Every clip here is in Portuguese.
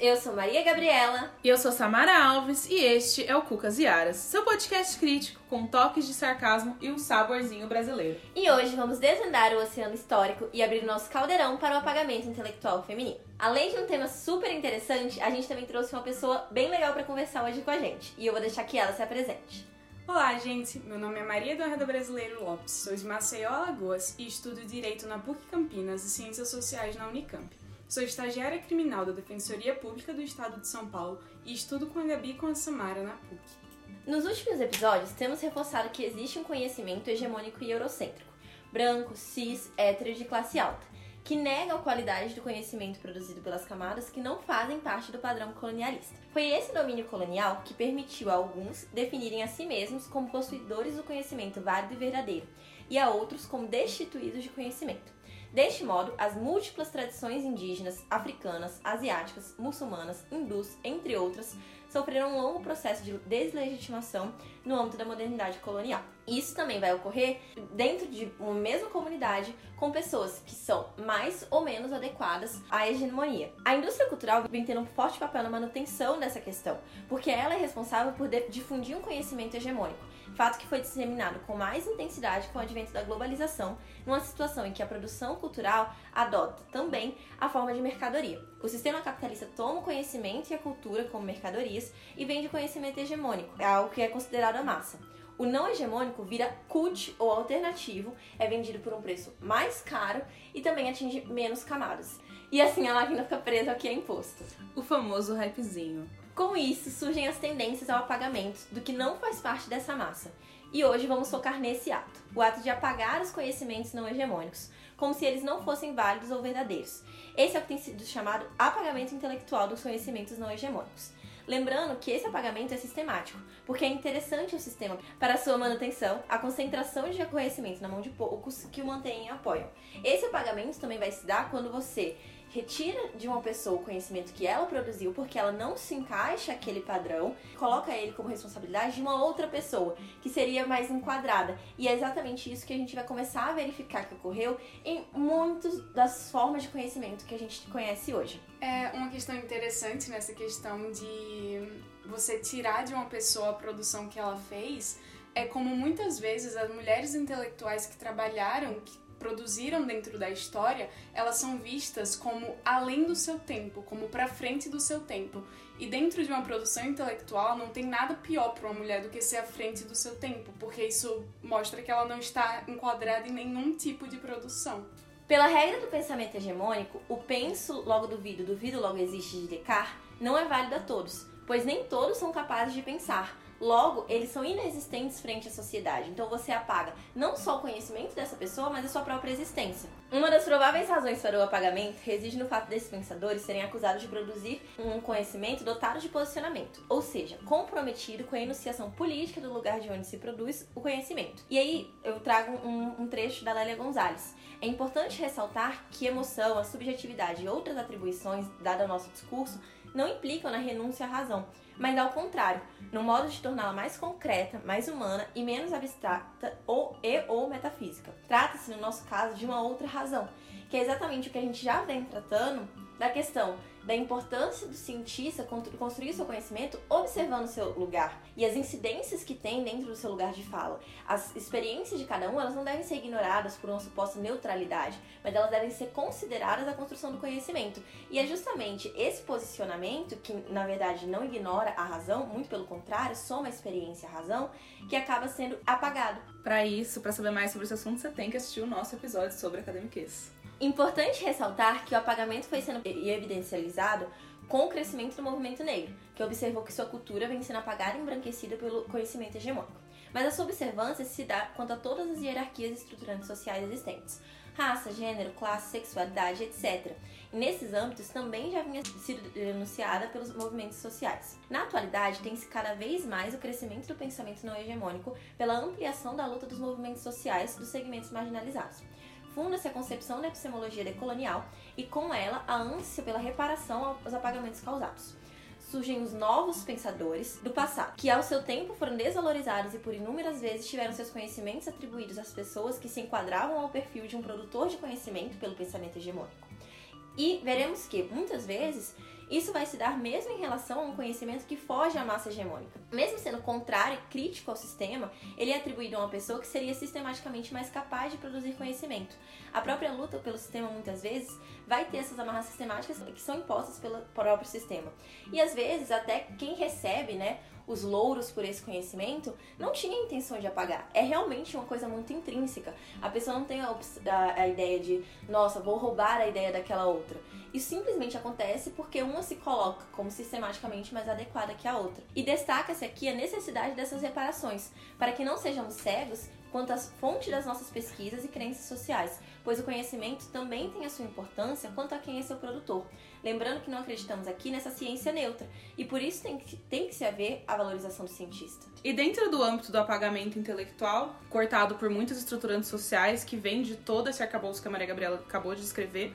Eu sou Maria Gabriela. E eu sou Samara Alves e este é o Cucas e Aras, seu podcast crítico com toques de sarcasmo e um saborzinho brasileiro. E hoje vamos desvendar o oceano histórico e abrir nosso caldeirão para o apagamento intelectual feminino. Além de um tema super interessante, a gente também trouxe uma pessoa bem legal para conversar hoje com a gente. E eu vou deixar que ela se apresente. Olá, gente. Meu nome é Maria Eduarda Brasileiro Lopes. Sou de Maceió, Alagoas e estudo Direito na PUC Campinas e Ciências Sociais na Unicamp. Sou estagiária criminal da Defensoria Pública do Estado de São Paulo e estudo com a Gabi e com a Samara na PUC. Nos últimos episódios, temos reforçado que existe um conhecimento hegemônico e eurocêntrico, branco, cis, hétero de classe alta, que nega a qualidade do conhecimento produzido pelas camadas que não fazem parte do padrão colonialista. Foi esse domínio colonial que permitiu a alguns definirem a si mesmos como possuidores do conhecimento válido e verdadeiro, e a outros como destituídos de conhecimento. Deste modo, as múltiplas tradições indígenas, africanas, asiáticas, muçulmanas, hindus, entre outras, sofreram um longo processo de deslegitimação no âmbito da modernidade colonial. Isso também vai ocorrer dentro de uma mesma comunidade com pessoas que são mais ou menos adequadas à hegemonia. A indústria cultural vem tendo um forte papel na manutenção dessa questão, porque ela é responsável por difundir um conhecimento hegemônico fato que foi disseminado com mais intensidade com o advento da globalização, numa situação em que a produção cultural adota também a forma de mercadoria. O sistema capitalista toma o conhecimento e a cultura como mercadorias e vende conhecimento hegemônico, é algo que é considerado a massa. O não hegemônico vira cult ou alternativo, é vendido por um preço mais caro e também atinge menos camadas. E assim a máquina fica presa ao que é imposto. O famoso hypezinho. Com isso, surgem as tendências ao apagamento do que não faz parte dessa massa. E hoje vamos focar nesse ato, o ato de apagar os conhecimentos não hegemônicos, como se eles não fossem válidos ou verdadeiros. Esse é o que tem sido chamado apagamento intelectual dos conhecimentos não hegemônicos. Lembrando que esse apagamento é sistemático, porque é interessante o sistema para sua manutenção, a concentração de conhecimento na mão de poucos que o mantêm e apoiam. Esse apagamento também vai se dar quando você retira de uma pessoa o conhecimento que ela produziu porque ela não se encaixa aquele padrão, coloca ele como responsabilidade de uma outra pessoa que seria mais enquadrada. E é exatamente isso que a gente vai começar a verificar que ocorreu em muitas das formas de conhecimento que a gente conhece hoje. É uma questão interessante nessa questão de você tirar de uma pessoa a produção que ela fez. É como muitas vezes as mulheres intelectuais que trabalharam, que produziram dentro da história, elas são vistas como além do seu tempo, como para frente do seu tempo. E dentro de uma produção intelectual não tem nada pior para uma mulher do que ser à frente do seu tempo, porque isso mostra que ela não está enquadrada em nenhum tipo de produção. Pela regra do pensamento hegemônico, o penso logo duvido, duvido logo existe de Descartes não é válido a todos, pois nem todos são capazes de pensar, Logo, eles são inexistentes frente à sociedade. Então você apaga não só o conhecimento dessa pessoa, mas a sua própria existência. Uma das prováveis razões para o apagamento reside no fato desses pensadores serem acusados de produzir um conhecimento dotado de posicionamento, ou seja, comprometido com a enunciação política do lugar de onde se produz o conhecimento. E aí eu trago um, um trecho da Lélia Gonzalez. É importante ressaltar que emoção, a subjetividade e outras atribuições dadas ao nosso discurso não implicam na renúncia à razão, mas ao contrário, no modo de torná-la mais concreta, mais humana e menos abstrata ou e ou metafísica. Trata-se, no nosso caso, de uma outra razão, que é exatamente o que a gente já vem tratando da questão da importância do cientista construir seu conhecimento observando seu lugar e as incidências que tem dentro do seu lugar de fala. As experiências de cada um, elas não devem ser ignoradas por uma suposta neutralidade, mas elas devem ser consideradas a construção do conhecimento. E é justamente esse posicionamento que, na verdade, não ignora a razão, muito pelo contrário, soma a experiência à razão, que acaba sendo apagado. Para isso, para saber mais sobre esse assunto, você tem que assistir o nosso episódio sobre academiquez. Importante ressaltar que o apagamento foi sendo evidencializado com o crescimento do movimento negro, que observou que sua cultura vem sendo apagada e embranquecida pelo conhecimento hegemônico. Mas a sua observância se dá quanto a todas as hierarquias estruturantes sociais existentes, raça, gênero, classe, sexualidade, etc. E nesses âmbitos também já vinha sido denunciada pelos movimentos sociais. Na atualidade, tem-se cada vez mais o crescimento do pensamento não hegemônico pela ampliação da luta dos movimentos sociais dos segmentos marginalizados funda-se a concepção da epistemologia decolonial e, com ela, a ânsia pela reparação aos apagamentos causados. Surgem os novos pensadores do passado, que ao seu tempo foram desvalorizados e por inúmeras vezes tiveram seus conhecimentos atribuídos às pessoas que se enquadravam ao perfil de um produtor de conhecimento pelo pensamento hegemônico. E veremos que, muitas vezes, Isso vai se dar mesmo em relação a um conhecimento que foge à massa hegemônica. Mesmo sendo contrário e crítico ao sistema, ele é atribuído a uma pessoa que seria sistematicamente mais capaz de produzir conhecimento. A própria luta pelo sistema, muitas vezes, vai ter essas amarras sistemáticas que são impostas pelo próprio sistema. E às vezes, até quem recebe, né, os louros por esse conhecimento, não tinha intenção de apagar. É realmente uma coisa muito intrínseca. A pessoa não tem a, a, a ideia de, nossa, vou roubar a ideia daquela outra. Isso simplesmente acontece porque uma se coloca como sistematicamente mais adequada que a outra. E destaca-se aqui a necessidade dessas reparações, para que não sejamos cegos quanto às fontes das nossas pesquisas e crenças sociais, pois o conhecimento também tem a sua importância quanto a quem é seu produtor. Lembrando que não acreditamos aqui nessa ciência neutra, e por isso tem que, tem que se haver a valorização do cientista. E dentro do âmbito do apagamento intelectual, cortado por muitos estruturantes sociais, que vem de todo esse arcabouço que a Maria Gabriela acabou de descrever,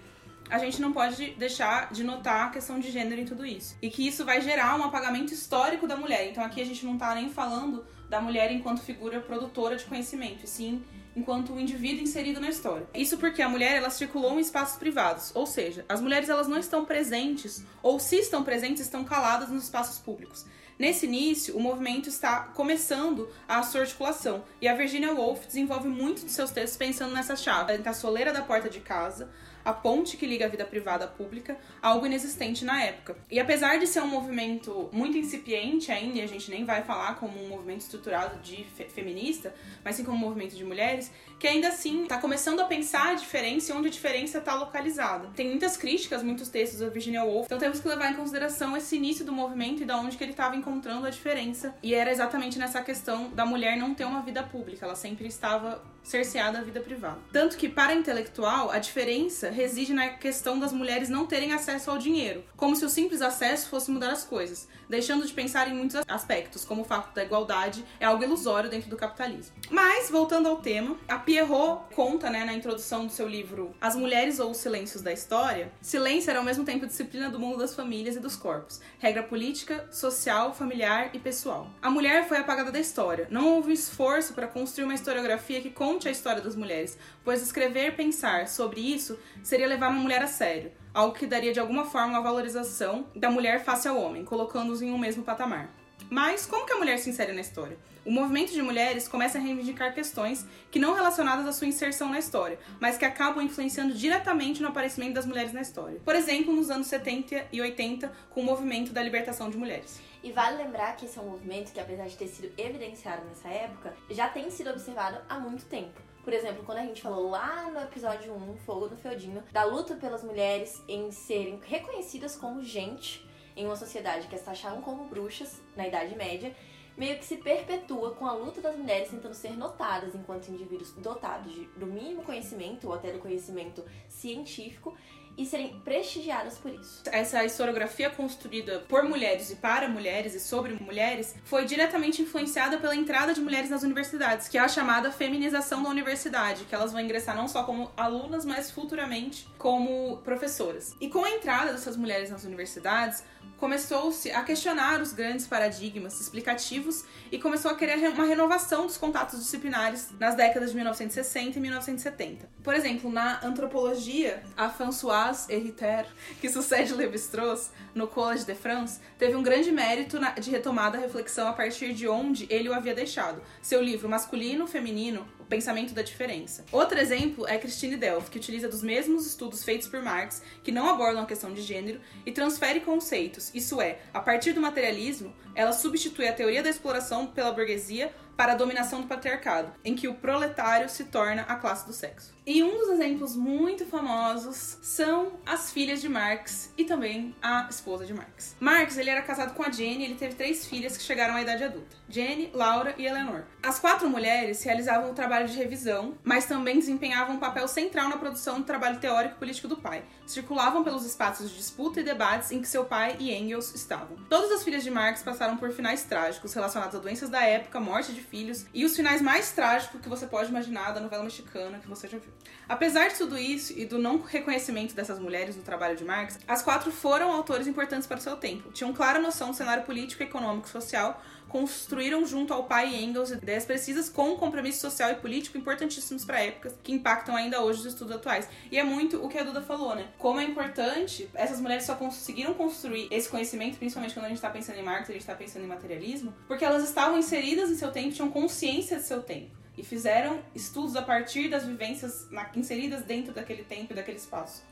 a gente não pode deixar de notar a questão de gênero em tudo isso. E que isso vai gerar um apagamento histórico da mulher. Então aqui a gente não tá nem falando da mulher enquanto figura produtora de conhecimento, e sim enquanto um indivíduo inserido na história. Isso porque a mulher ela circulou em espaços privados, ou seja, as mulheres elas não estão presentes ou se estão presentes estão caladas nos espaços públicos. Nesse início, o movimento está começando a sua articulação, e a Virginia Woolf desenvolve muito de seus textos pensando nessa chave, entre a soleira da porta de casa, a ponte que liga a vida privada à pública, algo inexistente na época. E apesar de ser um movimento muito incipiente ainda, e a gente nem vai falar como um movimento estruturado de fe feminista, mas sim como um movimento de mulheres, que ainda assim está começando a pensar a diferença e onde a diferença está localizada. Tem muitas críticas, muitos textos da Virginia Woolf, então temos que levar em consideração esse início do movimento e da onde que ele estava encontrando a diferença. E era exatamente nessa questão da mulher não ter uma vida pública, ela sempre estava cerceada a vida privada. Tanto que, para a intelectual, a diferença reside na questão das mulheres não terem acesso ao dinheiro, como se o simples acesso fosse mudar as coisas, deixando de pensar em muitos aspectos, como o fato da igualdade é algo ilusório dentro do capitalismo. Mas, voltando ao tema, a Pierrot conta, né, na introdução do seu livro As Mulheres ou os Silêncios da História, silêncio era ao mesmo tempo disciplina do mundo das famílias e dos corpos, regra política, social, familiar e pessoal. A mulher foi apagada da história, não houve esforço para construir uma historiografia que conte a história das mulheres, pois escrever pensar sobre isso seria levar uma mulher a sério, algo que daria de alguma forma uma valorização da mulher face ao homem, colocando-os em um mesmo patamar. Mas como que a mulher se insere na história? O movimento de mulheres começa a reivindicar questões que não relacionadas à sua inserção na história, mas que acabam influenciando diretamente no aparecimento das mulheres na história. Por exemplo, nos anos 70 e 80, com o movimento da libertação de mulheres. E vale lembrar que esse é um movimento que, apesar de ter sido evidenciado nessa época, já tem sido observado há muito tempo. Por exemplo, quando a gente falou lá no episódio 1, Fogo no Feudinho, da luta pelas mulheres em serem reconhecidas como gente em uma sociedade que as taxavam como bruxas na Idade Média, meio que se perpetua com a luta das mulheres tentando ser notadas enquanto indivíduos dotados de, do mínimo conhecimento ou até do conhecimento científico e serem prestigiadas por isso. Essa historiografia construída por mulheres e para mulheres e sobre mulheres foi diretamente influenciada pela entrada de mulheres nas universidades, que é a chamada feminização da universidade, que elas vão ingressar não só como alunas, mas futuramente como professoras. E com a entrada dessas mulheres nas universidades, começou-se a questionar os grandes paradigmas explicativos e começou a querer uma renovação dos contatos disciplinares nas décadas de 1960 e 1970. Por exemplo, na antropologia, a Françoise Hériter, que sucede Levi-Strauss no Collège de France, teve um grande mérito de retomada da reflexão a partir de onde ele o havia deixado. Seu livro Masculino, Feminino, o pensamento da diferença. Outro exemplo é Christine Delphi, que utiliza dos mesmos estudos feitos por Marx, que não abordam a questão de gênero, e transfere conceitos, isso é, a partir do materialismo, ela substitui a teoria da exploração pela burguesia para a dominação do patriarcado, em que o proletário se torna a classe do sexo. E um dos exemplos muito famosos são as filhas de Marx e também a esposa de Marx. Marx ele era casado com a Jenny ele teve três filhas que chegaram à idade adulta: Jenny, Laura e Eleanor. As quatro mulheres realizavam o trabalho de revisão, mas também desempenhavam um papel central na produção do trabalho teórico e político do pai. Circulavam pelos espaços de disputa e debates em que seu pai e Engels estavam. Todas as filhas de Marx passaram por finais trágicos relacionados a doenças da época, morte de filhos e os finais mais trágicos que você pode imaginar da novela mexicana que você já viu. Apesar de tudo isso e do não reconhecimento dessas mulheres no trabalho de Marx, as quatro foram autores importantes para o seu tempo. Tinham clara noção do cenário político, econômico e social, construíram junto ao pai Engels ideias precisas com um compromisso social e político importantíssimos para épocas que impactam ainda hoje os estudos atuais. E é muito o que a Duda falou, né? Como é importante, essas mulheres só conseguiram construir esse conhecimento, principalmente quando a gente está pensando em Marx, a gente está pensando em materialismo, porque elas estavam inseridas em seu tempo, tinham consciência de seu tempo e fizeram estudos a partir das vivências inseridas dentro daquele tempo e daquele espaço.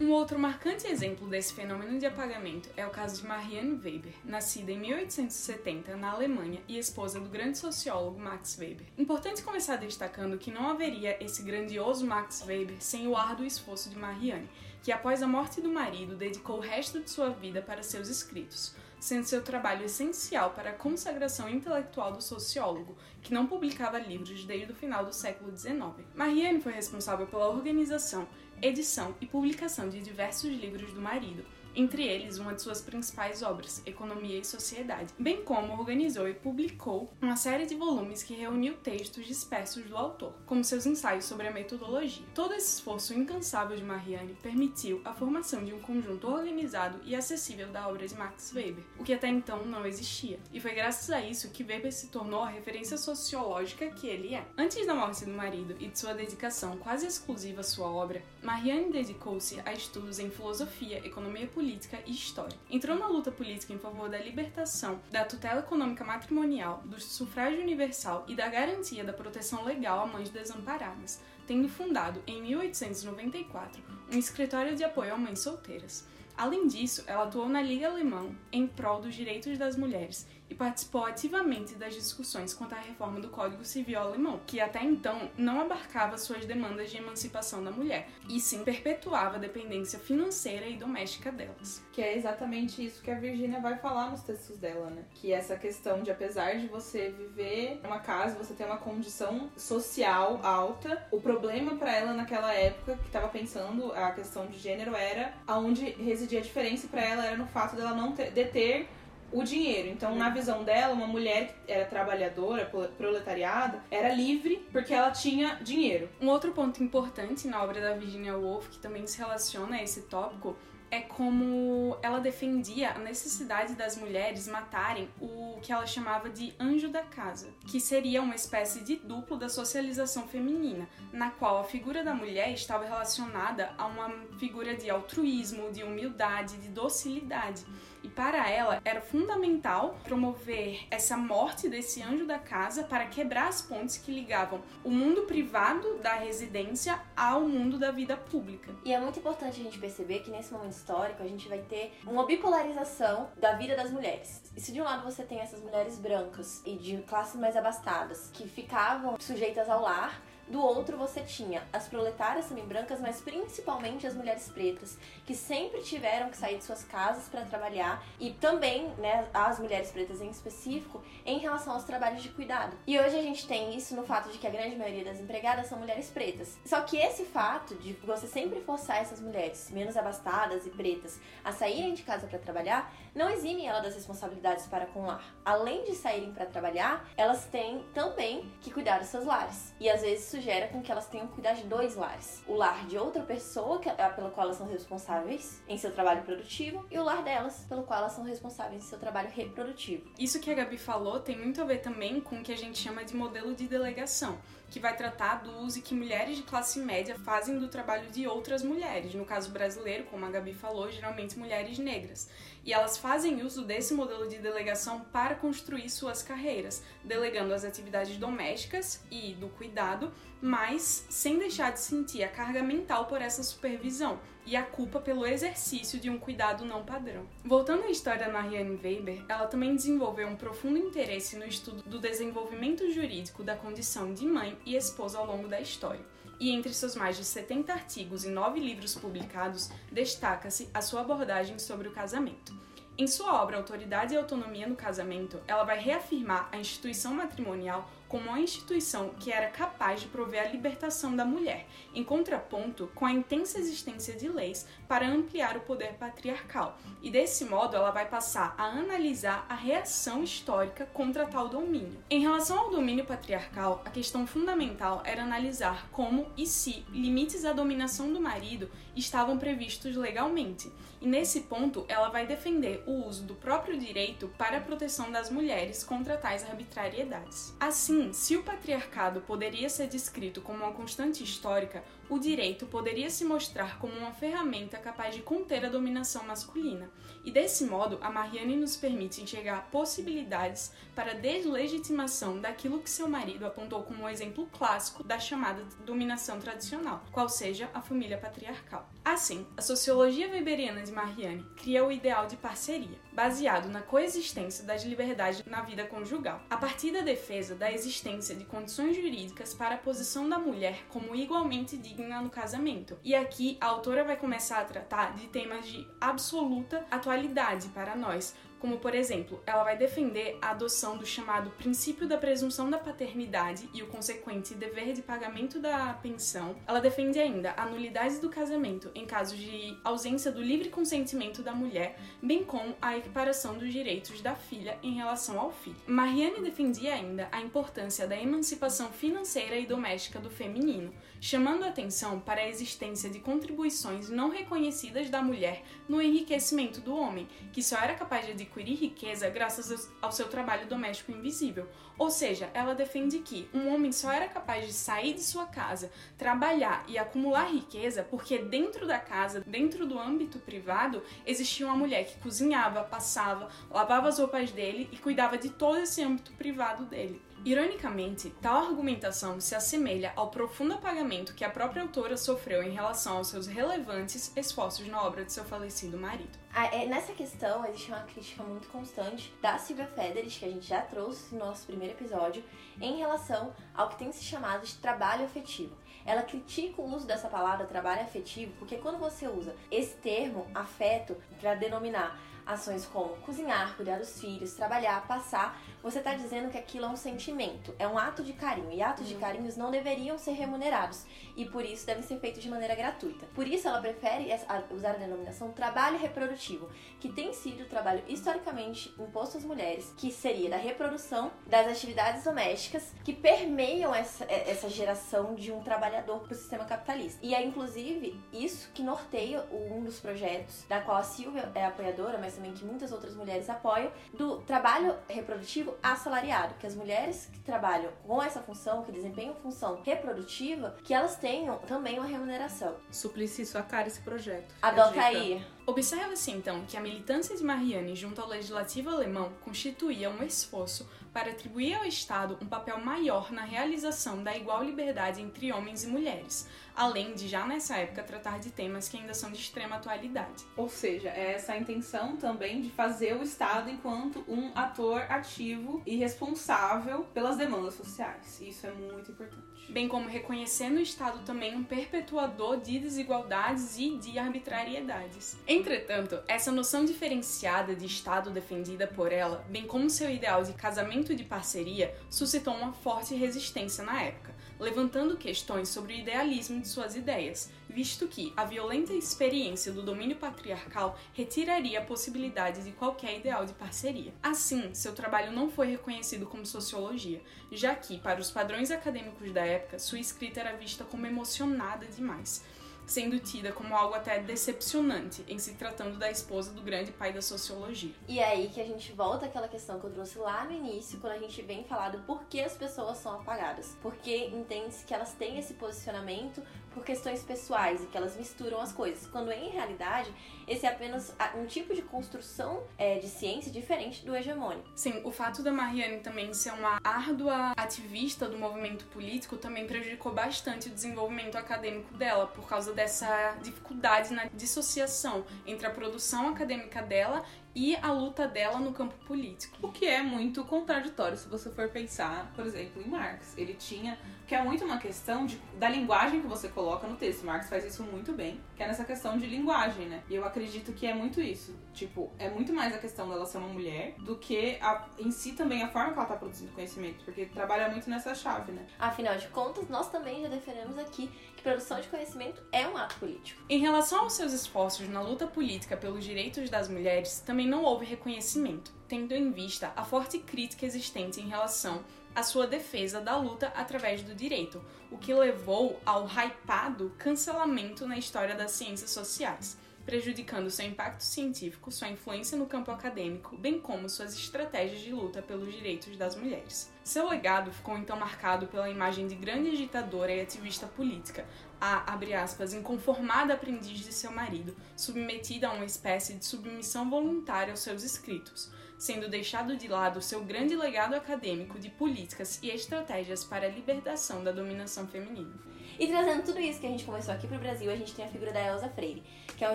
Um outro marcante exemplo desse fenômeno de apagamento é o caso de Marianne Weber, nascida em 1870 na Alemanha e esposa do grande sociólogo Max Weber. Importante começar destacando que não haveria esse grandioso Max Weber sem o árduo esforço de Marianne, que após a morte do marido dedicou o resto de sua vida para seus escritos, sendo seu trabalho essencial para a consagração intelectual do sociólogo, que não publicava livros desde o final do século XIX. Marianne foi responsável pela organização edição e publicação de diversos livros do marido, entre eles uma de suas principais obras, Economia e Sociedade, bem como organizou e publicou uma série de volumes que reuniu textos dispersos do autor, como seus ensaios sobre a metodologia. Todo esse esforço incansável de Marianne permitiu a formação de um conjunto organizado e acessível da obra de Max Weber, o que até então não existia, e foi graças a isso que Weber se tornou a referência sociológica que ele é. Antes da morte do marido e de sua dedicação quase exclusiva à sua obra, Marianne dedicou-se a estudos em filosofia, economia política e história. Entrou na luta política em favor da libertação, da tutela econômica matrimonial, do sufrágio universal e da garantia da proteção legal a mães desamparadas, tendo fundado, em 1894, um escritório de apoio a mães solteiras. Além disso, ela atuou na Liga Alemã em prol dos direitos das mulheres e participou ativamente das discussões quanto à reforma do Código Civil alemão, que até então não abarcava suas demandas de emancipação da mulher, e sim perpetuava a dependência financeira e doméstica delas. Que é exatamente isso que a Virginia vai falar nos textos dela, né? Que essa questão de apesar de você viver numa casa, você ter uma condição social alta, o problema para ela naquela época que estava pensando a questão de gênero era aonde residia a diferença para ela era no fato dela não ter, deter o dinheiro. Então, na visão dela, uma mulher que era trabalhadora, proletariada, era livre porque ela tinha dinheiro. Um outro ponto importante na obra da Virginia Woolf, que também se relaciona a esse tópico, é como ela defendia a necessidade das mulheres matarem o que ela chamava de anjo da casa, que seria uma espécie de duplo da socialização feminina, na qual a figura da mulher estava relacionada a uma figura de altruísmo, de humildade, de docilidade. E para ela era fundamental promover essa morte desse anjo da casa para quebrar as pontes que ligavam o mundo privado da residência ao mundo da vida pública. E é muito importante a gente perceber que nesse momento histórico a gente vai ter uma bipolarização da vida das mulheres. E se de um lado você tem essas mulheres brancas e de classes mais abastadas que ficavam sujeitas ao lar, do outro, você tinha as proletárias também brancas, mas principalmente as mulheres pretas, que sempre tiveram que sair de suas casas para trabalhar, e também, né, as mulheres pretas em específico, em relação aos trabalhos de cuidado. E hoje a gente tem isso no fato de que a grande maioria das empregadas são mulheres pretas. Só que esse fato de você sempre forçar essas mulheres menos abastadas e pretas a saírem de casa para trabalhar, não exime ela das responsabilidades para com o lar. Além de saírem para trabalhar, elas têm também que cuidar dos seus lares. E às vezes isso gera com que elas tenham que cuidar de dois lares. O lar de outra pessoa, que é pela qual elas são responsáveis em seu trabalho produtivo, e o lar delas, pelo qual elas são responsáveis em seu trabalho reprodutivo. Isso que a Gabi falou tem muito a ver também com o que a gente chama de modelo de delegação que vai tratar do uso que mulheres de classe média fazem do trabalho de outras mulheres. No caso brasileiro, como a Gabi falou, geralmente mulheres negras. E elas fazem uso desse modelo de delegação para construir suas carreiras, delegando as atividades domésticas e do cuidado, mas sem deixar de sentir a carga mental por essa supervisão e a culpa pelo exercício de um cuidado não padrão. Voltando à história da Marianne Weber, ela também desenvolveu um profundo interesse no estudo do desenvolvimento jurídico da condição de mãe e esposa ao longo da história. E entre seus mais de 70 artigos e nove livros publicados, destaca-se a sua abordagem sobre o casamento. Em sua obra Autoridade e Autonomia no Casamento, ela vai reafirmar a instituição matrimonial como uma instituição que era capaz de prover a libertação da mulher, em contraponto com a intensa existência de leis para ampliar o poder patriarcal. E desse modo ela vai passar a analisar a reação histórica contra tal domínio. Em relação ao domínio patriarcal, a questão fundamental era analisar como e se limites à dominação do marido estavam previstos legalmente. E nesse ponto, ela vai defender o uso do próprio direito para a proteção das mulheres contra tais arbitrariedades. Assim, se o patriarcado poderia ser descrito como uma constante histórica, o direito poderia se mostrar como uma ferramenta capaz de conter a dominação masculina. E desse modo, a Marianne nos permite enxergar possibilidades para deslegitimação daquilo que seu marido apontou como um exemplo clássico da chamada dominação tradicional, qual seja a família patriarcal. Assim, a sociologia weberiana de Marianne cria o ideal de parceria, baseado na coexistência das liberdades na vida conjugal, a partir da defesa da existência de condições jurídicas para a posição da mulher como igualmente digna no casamento. E aqui a autora vai começar a tratar de temas de absoluta atualidade para nós, como por exemplo, ela vai defender a adoção do chamado princípio da presunção da paternidade e o consequente dever de pagamento da pensão. Ela defende ainda a nulidade do casamento em caso de ausência do livre consentimento da mulher, bem como a equiparação dos direitos da filha em relação ao filho. Marianne defendia ainda a importância da emancipação financeira e doméstica do feminino, chamando atenção para a existência de contribuições não reconhecidas da mulher no enriquecimento do homem, que só era capaz de adquirir riqueza graças ao seu trabalho doméstico invisível. Ou seja, ela defende que um homem só era capaz de sair de sua casa, trabalhar e acumular riqueza porque dentro da casa, dentro do âmbito privado, existia uma mulher que cozinhava, passava, lavava as roupas dele e cuidava de todo esse âmbito privado dele. Ironicamente, tal argumentação se assemelha ao profundo apagamento que a própria autora sofreu em relação aos seus relevantes esforços na obra de seu falecido marido. Ah, é, nessa questão, existe uma crítica muito constante da Silvia Federich, que a gente já trouxe no nosso primeiro episódio, em relação ao que tem se chamado de trabalho afetivo. Ela critica o uso dessa palavra trabalho afetivo, porque quando você usa esse termo, afeto, para denominar ações como cozinhar, cuidar dos filhos, trabalhar, passar, você está dizendo que aquilo é um sentimento, é um ato de carinho. E atos uhum. de carinhos não deveriam ser remunerados e por isso devem ser feitos de maneira gratuita. Por isso ela prefere usar a denominação trabalho reprodutivo, que tem sido o trabalho historicamente imposto às mulheres, que seria da reprodução das atividades domésticas que permeiam essa, essa geração de um trabalhador para o sistema capitalista. E é inclusive isso que norteia um dos projetos, da qual a Silvia é apoiadora, mas também que muitas outras mulheres apoiam, do trabalho reprodutivo assalariado, que as mulheres que trabalham com essa função, que desempenham função reprodutiva, que elas tenham também uma remuneração. Suplicy, sua cara esse projeto. Adota aí. Observa-se então que a militância de Marianne junto ao legislativo alemão constituía um esforço para atribuir ao Estado um papel maior na realização da igual liberdade entre homens e mulheres, além de já nessa época tratar de temas que ainda são de extrema atualidade. Ou seja, é essa a intenção também de fazer o Estado enquanto um ator ativo e responsável pelas demandas sociais. Isso é muito importante. Bem como reconhecer no Estado também um perpetuador de desigualdades e de arbitrariedades. Entretanto, essa noção diferenciada de Estado defendida por ela, bem como seu ideal de casamento de parceria, suscitou uma forte resistência na época, levantando questões sobre o idealismo de suas ideias, visto que a violenta experiência do domínio patriarcal retiraria a possibilidade de qualquer ideal de parceria. Assim, seu trabalho não foi reconhecido como sociologia, já que, para os padrões acadêmicos da época, sua escrita era vista como emocionada demais sendo tida como algo até decepcionante em se tratando da esposa do grande pai da sociologia. E é aí que a gente volta àquela questão que eu trouxe lá no início, quando a gente vem falar do porquê as pessoas são apagadas. Porque entende-se que elas têm esse posicionamento por questões pessoais e que elas misturam as coisas, quando em realidade esse é apenas um tipo de construção é, de ciência diferente do hegemônico. Sim, o fato da Marianne também ser uma árdua ativista do movimento político também prejudicou bastante o desenvolvimento acadêmico dela, por causa dessa dificuldade na dissociação entre a produção acadêmica dela e a luta dela no campo político. O que é muito contraditório se você for pensar, por exemplo, em Marx. Ele tinha. Que é muito uma questão de, da linguagem que você coloca no texto. Marx faz isso muito bem, que é nessa questão de linguagem, né? E eu acredito que é muito isso. Tipo, é muito mais a questão dela ser uma mulher do que a, em si também a forma que ela tá produzindo conhecimento, porque trabalha muito nessa chave, né? Afinal de contas, nós também já defendemos aqui produção de conhecimento é um ato político. Em relação aos seus esforços na luta política pelos direitos das mulheres, também não houve reconhecimento, tendo em vista a forte crítica existente em relação à sua defesa da luta através do direito, o que levou ao hypado cancelamento na história das ciências sociais prejudicando seu impacto científico, sua influência no campo acadêmico, bem como suas estratégias de luta pelos direitos das mulheres. Seu legado ficou então marcado pela imagem de grande agitadora e ativista política, a, abre aspas, inconformada aprendiz de seu marido, submetida a uma espécie de submissão voluntária aos seus escritos, sendo deixado de lado seu grande legado acadêmico de políticas e estratégias para a libertação da dominação feminina. E trazendo tudo isso que a gente conversou aqui para o Brasil, a gente tem a figura da Elsa Freire, que é um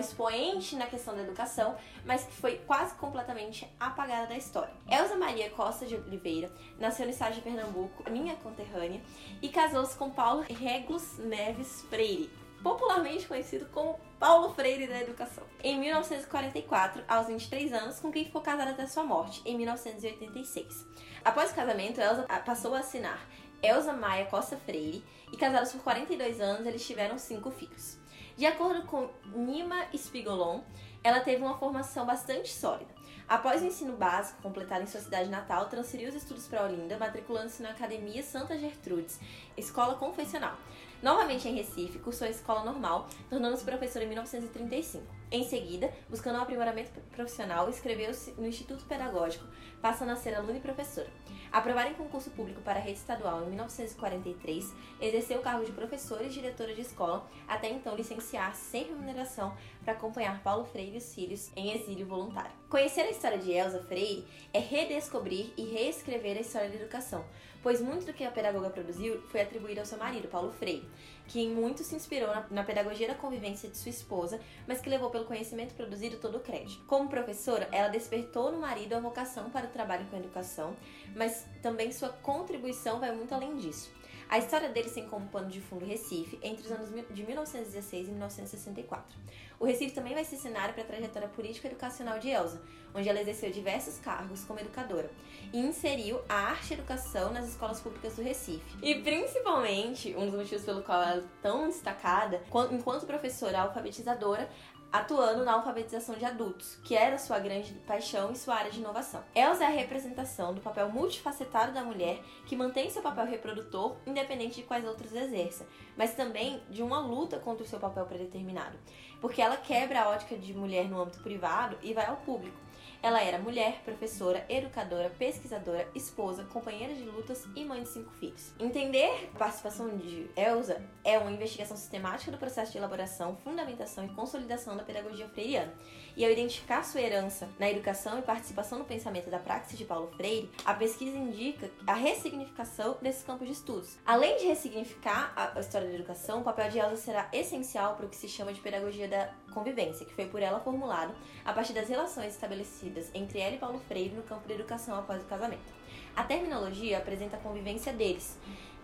expoente na questão da educação, mas que foi quase completamente apagada da história. Elsa Maria Costa de Oliveira nasceu no estado de Pernambuco, minha conterrânea, e casou-se com Paulo Regulus Neves Freire, popularmente conhecido como Paulo Freire da Educação. Em 1944, aos 23 anos, com quem ficou casada até sua morte, em 1986. Após o casamento, Elsa passou a assinar Elza Maia Costa Freire e casados por 42 anos, eles tiveram cinco filhos. De acordo com Nima Spigolon, ela teve uma formação bastante sólida. Após o ensino básico completado em sua cidade natal, transferiu os estudos para Olinda, matriculando-se na Academia Santa Gertrudes, escola confessional. Novamente em Recife, cursou a escola normal, tornando-se professora em 1935. Em seguida, buscando um aprimoramento profissional, inscreveu-se no Instituto Pedagógico, passando a ser aluna e professora. Aprovada em concurso público para a rede estadual em 1943, exerceu o cargo de professora e diretora de escola, até então licenciar-se sem remuneração para acompanhar Paulo Freire e os filhos em exílio voluntário. Conhecer a história de Elsa Freire é redescobrir e reescrever a história da educação, pois muito do que a pedagoga produziu foi atribuído ao seu marido, Paulo Freire, que em muito se inspirou na, na, pedagogia da convivência de sua esposa, mas que levou pelo conhecimento produzido todo o crédito. Como professora, ela despertou no marido a vocação para o trabalho com a educação, mas também sua contribuição vai muito além disso. A história dele tem como pano de fundo Recife entre os anos de 1916 e 1964. O Recife também vai ser cenário para a trajetória política educacional de Elsa, onde ela exerceu diversos cargos como educadora e inseriu a arte e educação nas escolas públicas do Recife. E principalmente, um dos motivos pelo qual ela é tão destacada, enquanto professora alfabetizadora, atuando na alfabetização de adultos, que era sua grande paixão e sua área de inovação. Elsa é a representação do papel multifacetado da mulher que mantém seu papel reprodutor independente de quais outros exerça, mas também de uma luta contra o seu papel predeterminado, porque ela quebra a ótica de mulher no âmbito privado e vai ao público. Ela era mulher, professora, educadora, pesquisadora, esposa, companheira de lutas e mãe de cinco filhos. Entender a participação de Elsa é uma investigação sistemática do processo de elaboração, fundamentação e consolidação da pedagogia freiriana. E ao identificar sua herança na educação e participação no pensamento da praxis de Paulo Freire, a pesquisa indica a ressignificação desses campos de estudos. Além de ressignificar a história da educação, o papel de Elsa será essencial para o que se chama de pedagogia da convivência, que foi por ela formulado a partir das relações estabelecidas entre ela e Paulo Freire no campo da educação após o casamento. A terminologia apresenta a convivência deles,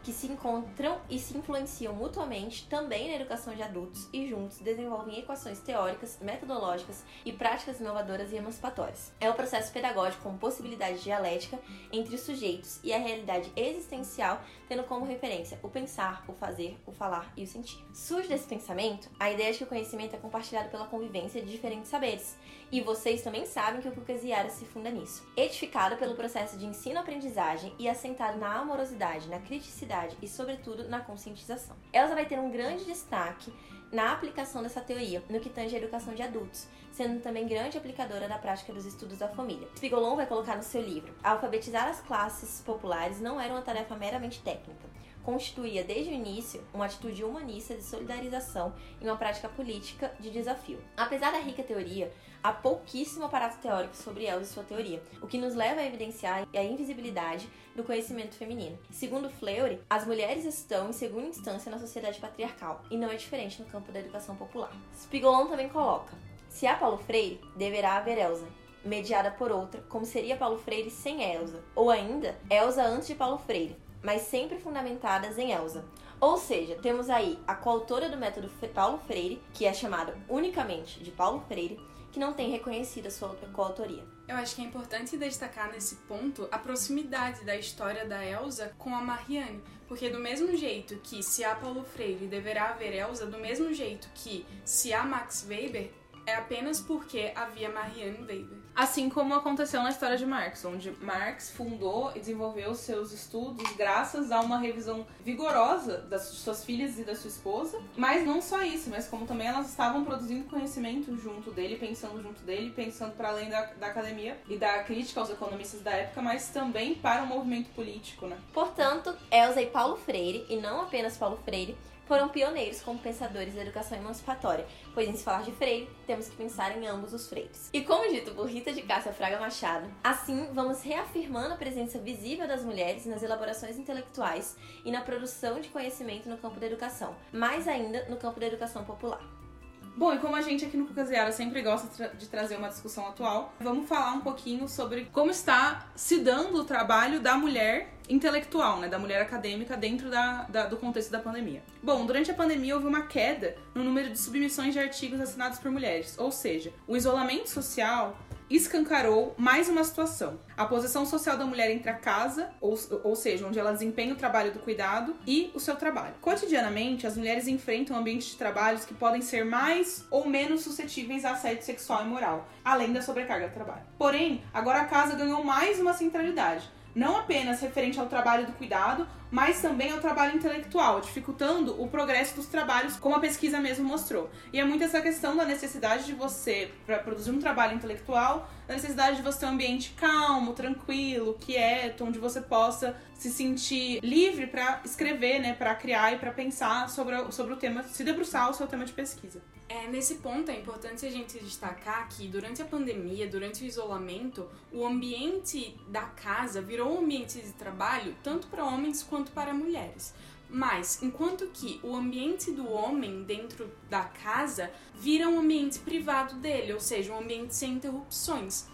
que se encontram e se influenciam mutuamente também na educação de adultos e juntos desenvolvem equações teóricas, metodológicas e práticas inovadoras e emancipatórias. É o processo pedagógico como possibilidade dialética entre os sujeitos e a realidade existencial, tendo como referência o pensar, o fazer, o falar e o sentir. Surge desse pensamento a ideia de que o conhecimento é compartilhado pela convivência de diferentes saberes, e vocês também sabem que o Cucasiara se funda nisso. Edificado pelo processo de ensino-aprendizagem e assentado na amorosidade, na criticidade e, sobretudo, na conscientização. Elsa vai ter um grande destaque na aplicação dessa teoria no que tange a educação de adultos, sendo também grande aplicadora da prática dos estudos da família. Spigolon vai colocar no seu livro: alfabetizar as classes populares não era uma tarefa meramente técnica constituía desde o início uma atitude humanista de solidarização e uma prática política de desafio. Apesar da rica teoria, há pouquíssimo aparato teórico sobre ela e sua teoria, o que nos leva a evidenciar a invisibilidade do conhecimento feminino. Segundo Fleury, as mulheres estão em segunda instância na sociedade patriarcal, e não é diferente no campo da educação popular. Spigolon também coloca: se há Paulo Freire, deverá haver Elsa. mediada por outra, como seria Paulo Freire sem Elsa, ou ainda Elsa antes de Paulo Freire, mas sempre fundamentadas em Elsa. Ou seja, temos aí a coautora do método Paulo Freire, que é chamada unicamente de Paulo Freire, que não tem reconhecido a sua coautoria. Eu acho que é importante destacar nesse ponto a proximidade da história da Elsa com a Marianne, porque do mesmo jeito que se há Paulo Freire deverá haver Elsa, do mesmo jeito que se há Max Weber, é apenas porque havia Marianne Weber. Assim como aconteceu na história de Marx, onde Marx fundou e desenvolveu seus estudos graças a uma revisão vigorosa das suas filhas e da sua esposa. Mas não só isso, mas como também elas estavam produzindo conhecimento junto dele, pensando junto dele, pensando para além da, da academia e da crítica aos economistas da época, mas também para o movimento político, né? Portanto, Elsa e Paulo Freire, e não apenas Paulo Freire, foram pioneiros como pensadores da educação emancipatória, pois em se falar de freire, temos que pensar em ambos os freires. E como dito por Rita de Cássia Fraga Machado, assim vamos reafirmando a presença visível das mulheres nas elaborações intelectuais e na produção de conhecimento no campo da educação, mais ainda no campo da educação popular. Bom, e como a gente aqui no Cucaseara sempre gosta de trazer uma discussão atual, vamos falar um pouquinho sobre como está se dando o trabalho da mulher intelectual, né, da mulher acadêmica dentro da, da, do contexto da pandemia. Bom, durante a pandemia houve uma queda no número de submissões de artigos assinados por mulheres, ou seja, o isolamento social escancarou mais uma situação. A posição social da mulher entre a casa, ou, ou seja, onde ela desempenha o trabalho do cuidado, e o seu trabalho. Cotidianamente, as mulheres enfrentam ambientes de trabalhos que podem ser mais ou menos suscetíveis a assédio sexual e moral, além da sobrecarga do trabalho. Porém, agora a casa ganhou mais uma centralidade não apenas referente ao trabalho do cuidado, mas também ao trabalho intelectual, dificultando o progresso dos trabalhos, como a pesquisa mesmo mostrou. E é muito essa questão da necessidade de você, para produzir um trabalho intelectual, da necessidade de você ter um ambiente calmo, tranquilo, quieto, onde você possa se sentir livre para escrever, né, para criar e para pensar sobre, sobre o tema, se debruçar o seu tema de pesquisa. É, nesse ponto é importante a gente destacar que durante a pandemia, durante o isolamento, o ambiente da casa virou um ambiente de trabalho tanto para homens quanto para mulheres. Mas, enquanto que o ambiente do homem dentro da casa vira um ambiente privado dele, ou seja, um ambiente sem interrupções.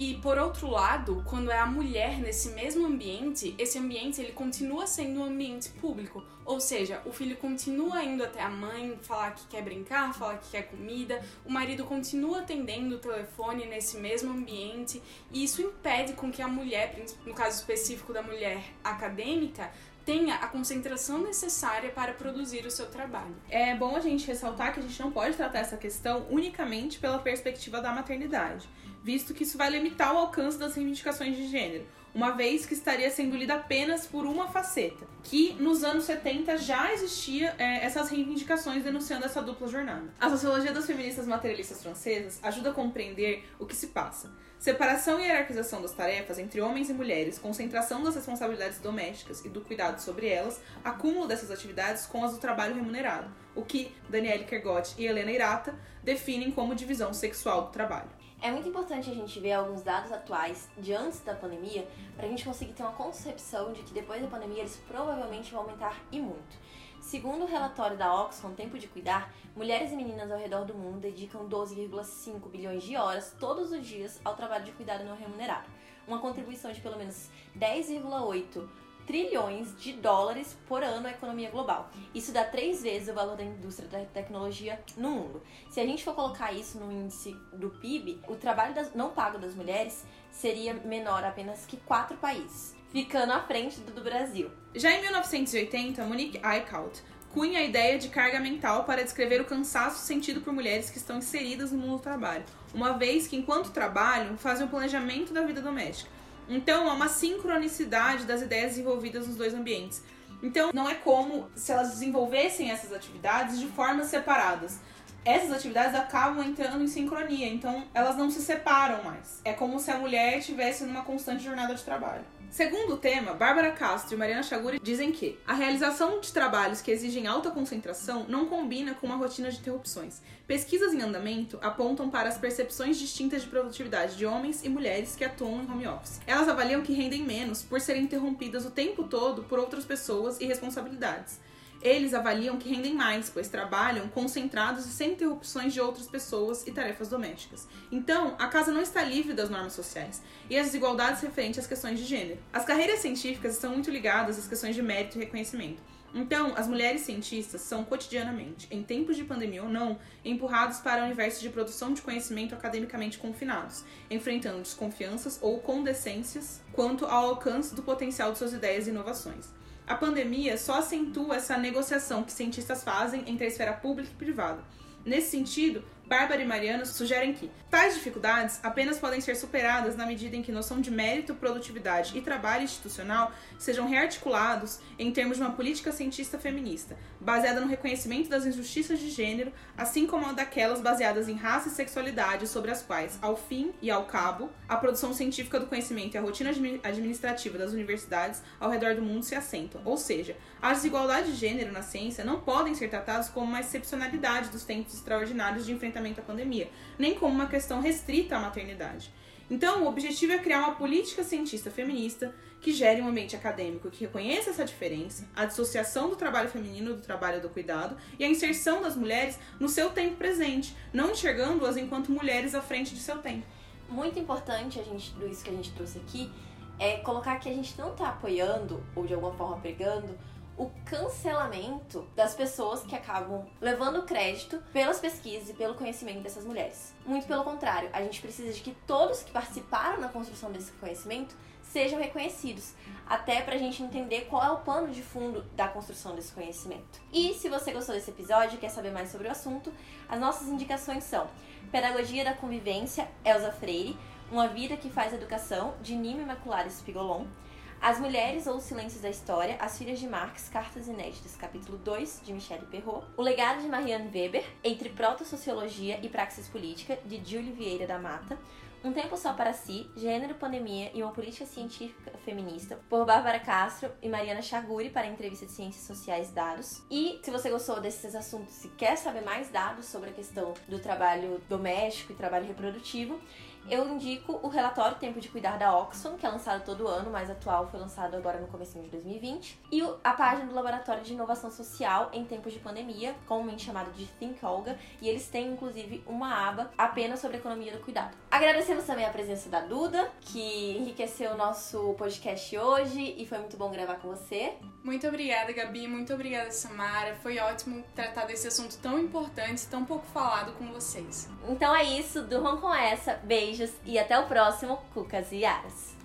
E por outro lado, quando é a mulher nesse mesmo ambiente, esse ambiente ele continua sendo um ambiente público, ou seja, o filho continua indo até a mãe falar que quer brincar, falar que quer comida, o marido continua atendendo o telefone nesse mesmo ambiente, e isso impede com que a mulher, no caso específico da mulher acadêmica, tenha a concentração necessária para produzir o seu trabalho. É bom a gente ressaltar que a gente não pode tratar essa questão unicamente pela perspectiva da maternidade visto que isso vai limitar o alcance das reivindicações de gênero, uma vez que estaria sendo lida apenas por uma faceta, que nos anos 70 já existia é, essas reivindicações denunciando essa dupla jornada. A sociologia das feministas materialistas francesas ajuda a compreender o que se passa. Separação e hierarquização das tarefas entre homens e mulheres, concentração das responsabilidades domésticas e do cuidado sobre elas, acúmulo dessas atividades com as do trabalho remunerado, o que Danielle Kergott e Helena Irata definem como divisão sexual do trabalho. É muito importante a gente ver alguns dados atuais de antes da pandemia para a gente conseguir ter uma concepção de que depois da pandemia eles provavelmente vão aumentar e muito. Segundo o relatório da Oxfam Tempo de Cuidar, mulheres e meninas ao redor do mundo dedicam 12,5 bilhões de horas todos os dias ao trabalho de cuidado não remunerado, uma contribuição de pelo menos 10,8 trilhões de dólares por ano à economia global. Isso dá três vezes o valor da indústria da tecnologia no mundo. Se a gente for colocar isso no índice do PIB, o trabalho das, não pago das mulheres seria menor apenas que quatro países, ficando à frente do, do Brasil. Já em 1980, Monique Eichhout cunha a ideia de carga mental para descrever o cansaço sentido por mulheres que estão inseridas no mundo do trabalho, uma vez que, enquanto trabalham, fazem o planejamento da vida doméstica então, há uma sincronicidade das ideias desenvolvidas nos dois ambientes. Então, não é como se elas desenvolvessem essas atividades de formas separadas. Essas atividades acabam entrando em sincronia, então elas não se separam mais. É como se a mulher estivesse numa constante jornada de trabalho. Segundo o tema, Bárbara Castro e Mariana Chaguri dizem que a realização de trabalhos que exigem alta concentração não combina com uma rotina de interrupções. Pesquisas em andamento apontam para as percepções distintas de produtividade de homens e mulheres que atuam em home office. Elas avaliam que rendem menos por serem interrompidas o tempo todo por outras pessoas e responsabilidades. Eles avaliam que rendem mais, pois trabalham concentrados e sem interrupções de outras pessoas e tarefas domésticas. Então, a casa não está livre das normas sociais e as desigualdades referentes às questões de gênero. As carreiras científicas estão muito ligadas às questões de mérito e reconhecimento. Então, as mulheres cientistas são cotidianamente, em tempos de pandemia ou não, empurradas para universos de produção de conhecimento academicamente confinados, enfrentando desconfianças ou condescências quanto ao alcance do potencial de suas ideias e inovações. A pandemia só acentua essa negociação que cientistas fazem entre a esfera pública e privada. Nesse sentido, Bárbara e Mariana sugerem que tais dificuldades apenas podem ser superadas na medida em que noção de mérito, produtividade e trabalho institucional sejam rearticulados em termos de uma política cientista feminista, baseada no reconhecimento das injustiças de gênero, assim como daquelas baseadas em raça e sexualidade, sobre as quais, ao fim e ao cabo, a produção científica do conhecimento e a rotina administrativa das universidades ao redor do mundo se assentam. Ou seja, as desigualdades de gênero na ciência não podem ser tratadas como uma excepcionalidade dos tempos extraordinários de enfrentamento à pandemia, nem como uma questão restrita à maternidade. Então, o objetivo é criar uma política cientista feminista que gere um ambiente acadêmico que reconheça essa diferença, a dissociação do trabalho feminino do trabalho do cuidado e a inserção das mulheres no seu tempo presente, não enxergando-as enquanto mulheres à frente de seu tempo. Muito importante a gente, isso que a gente trouxe aqui é colocar que a gente não está apoiando ou de alguma forma pregando o cancelamento das pessoas que acabam levando crédito pelas pesquisas e pelo conhecimento dessas mulheres. Muito pelo contrário, a gente precisa de que todos que participaram na construção desse conhecimento sejam reconhecidos, até pra gente entender qual é o pano de fundo da construção desse conhecimento. E se você gostou desse episódio e quer saber mais sobre o assunto, as nossas indicações são Pedagogia da Convivência, Elza Freire, Uma Vida que Faz Educação, de Nima Imaculada Spigolon, as Mulheres ou os Silêncios da História, As Filhas de Marx, Cartas Inéditas, capítulo 2, de Michelle Perrault. O Legado de Marianne Weber, Entre Proto-Sociologia e Praxis Política, de Julie Vieira da Mata. Um Tempo Só para Si, Gênero, Pandemia e uma Política Científica Feminista, por Bárbara Castro e Mariana Chaguri para a entrevista de Ciências Sociais Dados. E se você gostou desses assuntos e quer saber mais dados sobre a questão do trabalho doméstico e trabalho reprodutivo, eu indico o relatório Tempo de Cuidar da Oxfam, que é lançado todo ano, mais atual foi lançado agora no começo de 2020, e a página do Laboratório de Inovação Social em Tempos de Pandemia, comumente chamado de Think Olga, e eles têm inclusive uma aba apenas sobre economia do cuidado. Agradecemos também a presença da Duda, que enriqueceu o nosso podcast hoje e foi muito bom gravar com você. Muito obrigada, Gabi, muito obrigada, Samara. Foi ótimo tratar desse assunto tão importante, tão pouco falado com vocês. Então é isso, durmam com essa. Beijo beijos e até o próximo Cucas e Aras.